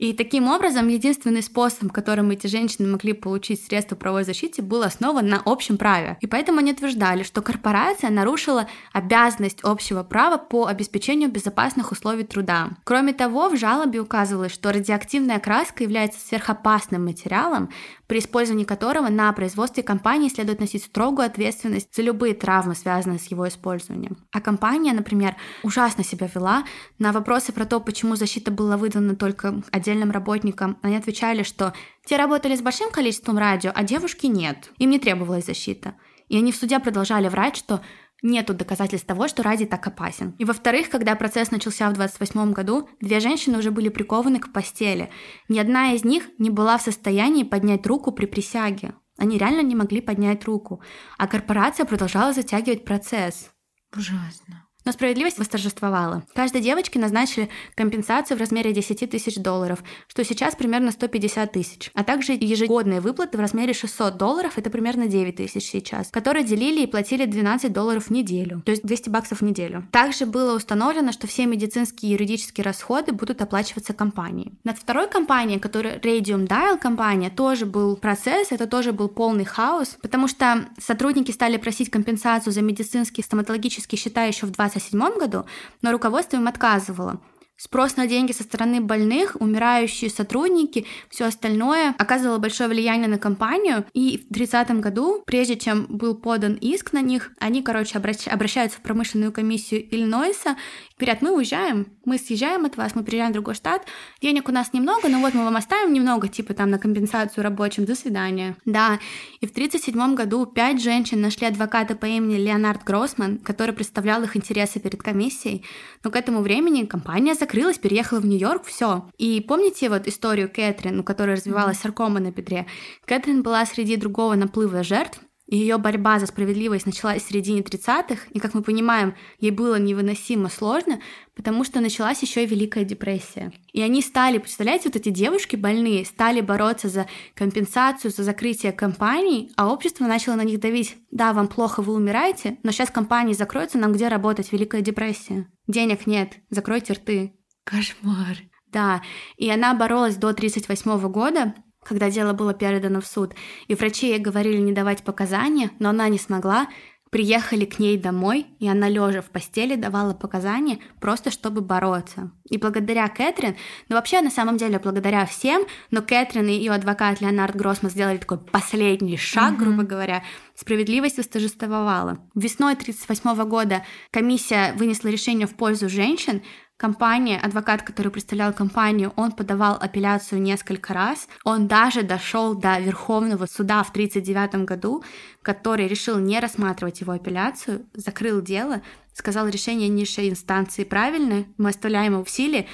И таким образом, единственный способ, которым эти женщины могли получить средства правовой защиты, был основан на общем праве. И поэтому они утверждали, что корпорация нарушила обязанность общего права по обеспечению безопасных условий труда. Кроме того, в жалобе указывалось, что радиоактивная краска является сверхопасным материалом, при использовании которого на производстве компании следует носить строгую ответственность за любые травмы, связанные с его использованием. А компания, например, ужасно себя вела. На вопросы про то, почему защита была выдана только отдельным работникам, они отвечали, что те работали с большим количеством радио, а девушки нет. Им не требовалась защита. И они в суде продолжали врать, что Нету доказательств того, что радий так опасен. И во-вторых, когда процесс начался в 28 году, две женщины уже были прикованы к постели. Ни одна из них не была в состоянии поднять руку при присяге. Они реально не могли поднять руку. А корпорация продолжала затягивать процесс.
Ужасно.
Но справедливость восторжествовала. Каждой девочке назначили компенсацию в размере 10 тысяч долларов, что сейчас примерно 150 тысяч, а также ежегодные выплаты в размере 600 долларов, это примерно 9 тысяч сейчас, которые делили и платили 12 долларов в неделю, то есть 200 баксов в неделю. Также было установлено, что все медицинские и юридические расходы будут оплачиваться компанией. Над второй компанией, которая Radium Dial компания, тоже был процесс, это тоже был полный хаос, потому что сотрудники стали просить компенсацию за медицинские стоматологические счета еще в 20 1927 году, но руководство им отказывало. Спрос на деньги со стороны больных, умирающие сотрудники, все остальное оказывало большое влияние на компанию. И в 30 году, прежде чем был подан иск на них, они, короче, обращ... обращаются в промышленную комиссию Иллинойса говорят, мы уезжаем, мы съезжаем от вас, мы приезжаем в другой штат, денег у нас немного, но вот мы вам оставим немного, типа там на компенсацию рабочим, до свидания. Да, и в 1937 году пять женщин нашли адвоката по имени Леонард Гроссман, который представлял их интересы перед комиссией, но к этому времени компания закрылась, переехала в Нью-Йорк, все. И помните вот историю Кэтрин, у которой развивалась саркома на бедре? Кэтрин была среди другого наплыва жертв, ее борьба за справедливость началась в середине 30-х, и, как мы понимаем, ей было невыносимо сложно, потому что началась еще и Великая депрессия. И они стали, представляете, вот эти девушки больные, стали бороться за компенсацию, за закрытие компаний, а общество начало на них давить. Да, вам плохо, вы умираете, но сейчас компании закроются, нам где работать? Великая депрессия. Денег нет, закройте рты.
Кошмар.
Да, и она боролась до 1938 года, когда дело было передано в суд, и врачи ей говорили не давать показания, но она не смогла, приехали к ней домой, и она лежа в постели давала показания просто чтобы бороться. И благодаря Кэтрин, ну вообще на самом деле благодаря всем, но Кэтрин и ее адвокат Леонард Гроссман сделали такой последний шаг, mm-hmm. грубо говоря, справедливость восторжествовала. Весной 1938 года комиссия вынесла решение в пользу женщин, компания, адвокат, который представлял компанию, он подавал апелляцию несколько раз. Он даже дошел до Верховного суда в 1939 году, который решил не рассматривать его апелляцию, закрыл дело, сказал решение низшей инстанции правильное, мы оставляем его в силе,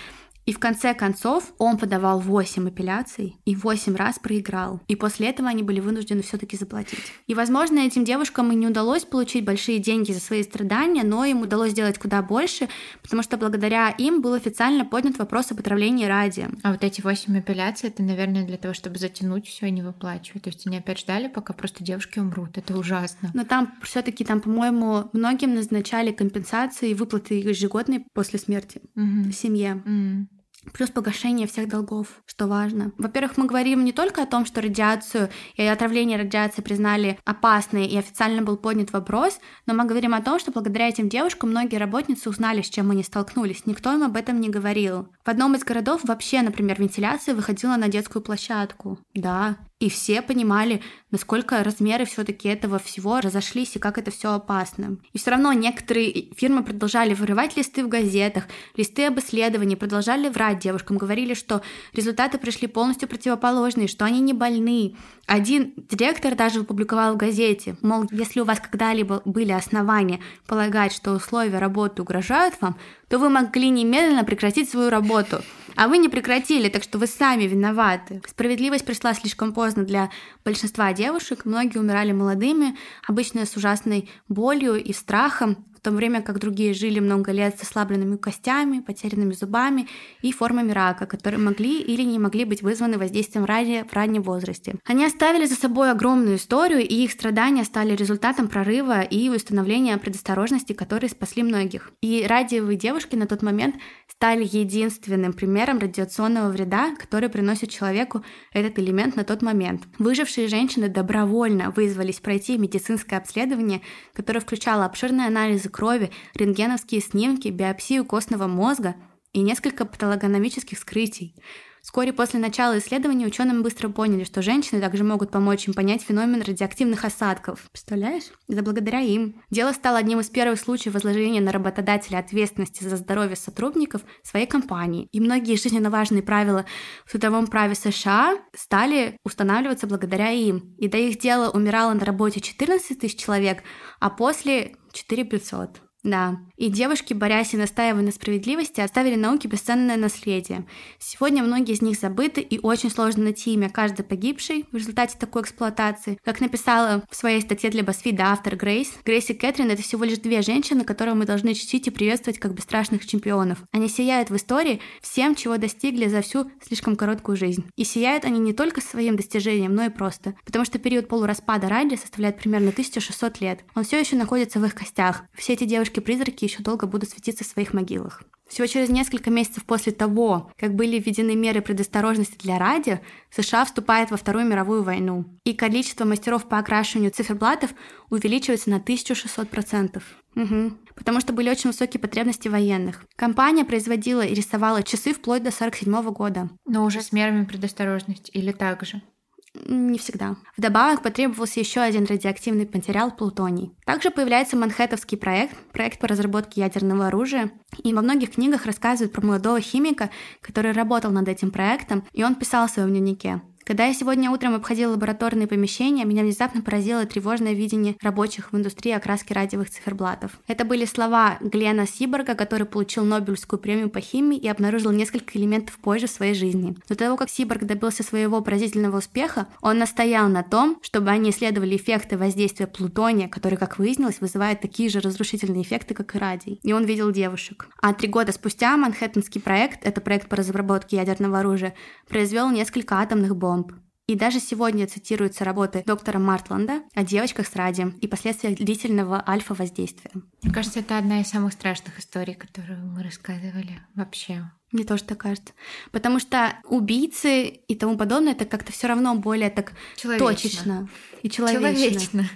и в конце концов он подавал 8 апелляций и 8 раз проиграл. И после этого они были вынуждены все-таки заплатить. И, возможно, этим девушкам и не удалось получить большие деньги за свои страдания, но им удалось сделать куда больше, потому что благодаря им был официально поднят вопрос об отравлении радием.
А вот эти 8 апелляций, это, наверное, для того, чтобы затянуть все и не выплачивать. То есть они опять ждали, пока просто девушки умрут. Это ужасно.
Но там все-таки, там, по-моему, многим назначали компенсации и выплаты ежегодные после смерти угу. семье. Угу плюс погашение всех долгов, что важно. Во-первых, мы говорим не только о том, что радиацию и отравление радиации признали опасной и официально был поднят вопрос, но мы говорим о том, что благодаря этим девушкам многие работницы узнали, с чем они столкнулись. Никто им об этом не говорил. В одном из городов вообще, например, вентиляция выходила на детскую площадку. Да, и все понимали, насколько размеры все-таки этого всего разошлись и как это все опасно. И все равно некоторые фирмы продолжали вырывать листы в газетах, листы об исследовании, продолжали врать девушкам, говорили, что результаты пришли полностью противоположные, что они не больны. Один директор даже опубликовал в газете, мол, если у вас когда-либо были основания полагать, что условия работы угрожают вам, то вы могли немедленно прекратить свою работу. А вы не прекратили, так что вы сами виноваты. Справедливость пришла слишком поздно для большинства девушек. Многие умирали молодыми, обычно с ужасной болью и страхом в то время как другие жили много лет с ослабленными костями, потерянными зубами и формами рака, которые могли или не могли быть вызваны воздействием радия в раннем возрасте. Они оставили за собой огромную историю, и их страдания стали результатом прорыва и установления предосторожности, которые спасли многих. И радиовые девушки на тот момент стали единственным примером радиационного вреда, который приносит человеку этот элемент на тот момент. Выжившие женщины добровольно вызвались пройти медицинское обследование, которое включало обширный анализ анализы крови, рентгеновские снимки, биопсию костного мозга и несколько патологономических вскрытий. Вскоре после начала исследования ученые быстро поняли, что женщины также могут помочь им понять феномен радиоактивных осадков. Представляешь? Это благодаря им. Дело стало одним из первых случаев возложения на работодателя ответственности за здоровье сотрудников своей компании. И многие жизненно важные правила в трудовом праве США стали устанавливаться благодаря им. И до их дела умирало на работе 14 тысяч человек, а после 4 500. Да, и девушки, борясь и настаивая на справедливости, оставили науке бесценное наследие. Сегодня многие из них забыты, и очень сложно найти имя каждой погибшей в результате такой эксплуатации. Как написала в своей статье для BuzzFeed автор Грейс, Грейс и Кэтрин — это всего лишь две женщины, которые мы должны чтить и приветствовать как бесстрашных чемпионов. Они сияют в истории всем, чего достигли за всю слишком короткую жизнь. И сияют они не только своим достижением, но и просто. Потому что период полураспада Ради составляет примерно 1600 лет. Он все еще находится в их костях. Все эти девушки девушки-призраки еще долго будут светиться в своих могилах. Всего через несколько месяцев после того, как были введены меры предосторожности для радио, США вступает во Вторую мировую войну, и количество мастеров по окрашиванию циферблатов увеличивается на 1600%. Угу. Потому что были очень высокие потребности военных. Компания производила и рисовала часы вплоть до 1947 года.
Но уже с мерами предосторожности или так же?
Не всегда. Вдобавок потребовался еще один радиоактивный материал плутоний. Также появляется Манхэттовский проект, проект по разработке ядерного оружия. И во многих книгах рассказывают про молодого химика, который работал над этим проектом, и он писал в своем дневнике. Когда я сегодня утром обходила лабораторные помещения, меня внезапно поразило тревожное видение рабочих в индустрии окраски радиовых циферблатов. Это были слова Глена Сиборга, который получил Нобелевскую премию по химии и обнаружил несколько элементов позже в своей жизни. До того, как Сиборг добился своего поразительного успеха, он настоял на том, чтобы они исследовали эффекты воздействия плутония, который, как выяснилось, вызывает такие же разрушительные эффекты, как и радий. И он видел девушек. А три года спустя Манхэттенский проект, это проект по разработке ядерного оружия, произвел несколько атомных бомб бомб. И даже сегодня цитируются работы доктора Мартланда о девочках с радием и последствиях длительного альфа-воздействия.
Мне кажется, это одна из самых страшных историй, которую мы рассказывали вообще.
Мне тоже так кажется. Потому что убийцы и тому подобное, это как-то все равно более так Человечно. точечно и человечно. Человечно.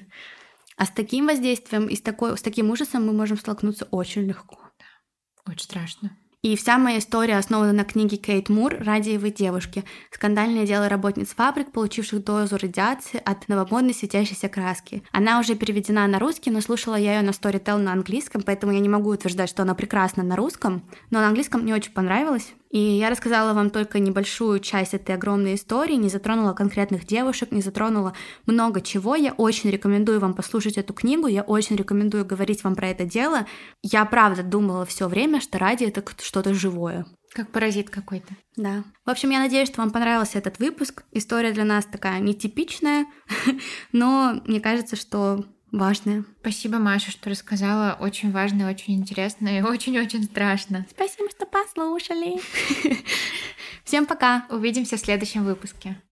А с таким воздействием и с, такой, с таким ужасом мы можем столкнуться очень легко.
Да. Очень страшно.
И вся моя история основана на книге Кейт Мур «Радиевые девушки. Скандальное дело работниц фабрик, получивших дозу радиации от новомодной светящейся краски». Она уже переведена на русский, но слушала я ее на Storytel на английском, поэтому я не могу утверждать, что она прекрасна на русском, но на английском мне очень понравилось. И я рассказала вам только небольшую часть этой огромной истории, не затронула конкретных девушек, не затронула много чего. Я очень рекомендую вам послушать эту книгу, я очень рекомендую говорить вам про это дело. Я правда думала все время, что ради это что-то живое.
Как паразит какой-то.
Да. В общем, я надеюсь, что вам понравился этот выпуск. История для нас такая нетипичная, но мне кажется, что важное.
Спасибо, Маша, что рассказала. Очень важно, очень интересно и очень-очень страшно.
Спасибо, что послушали. Всем пока.
Увидимся в следующем выпуске.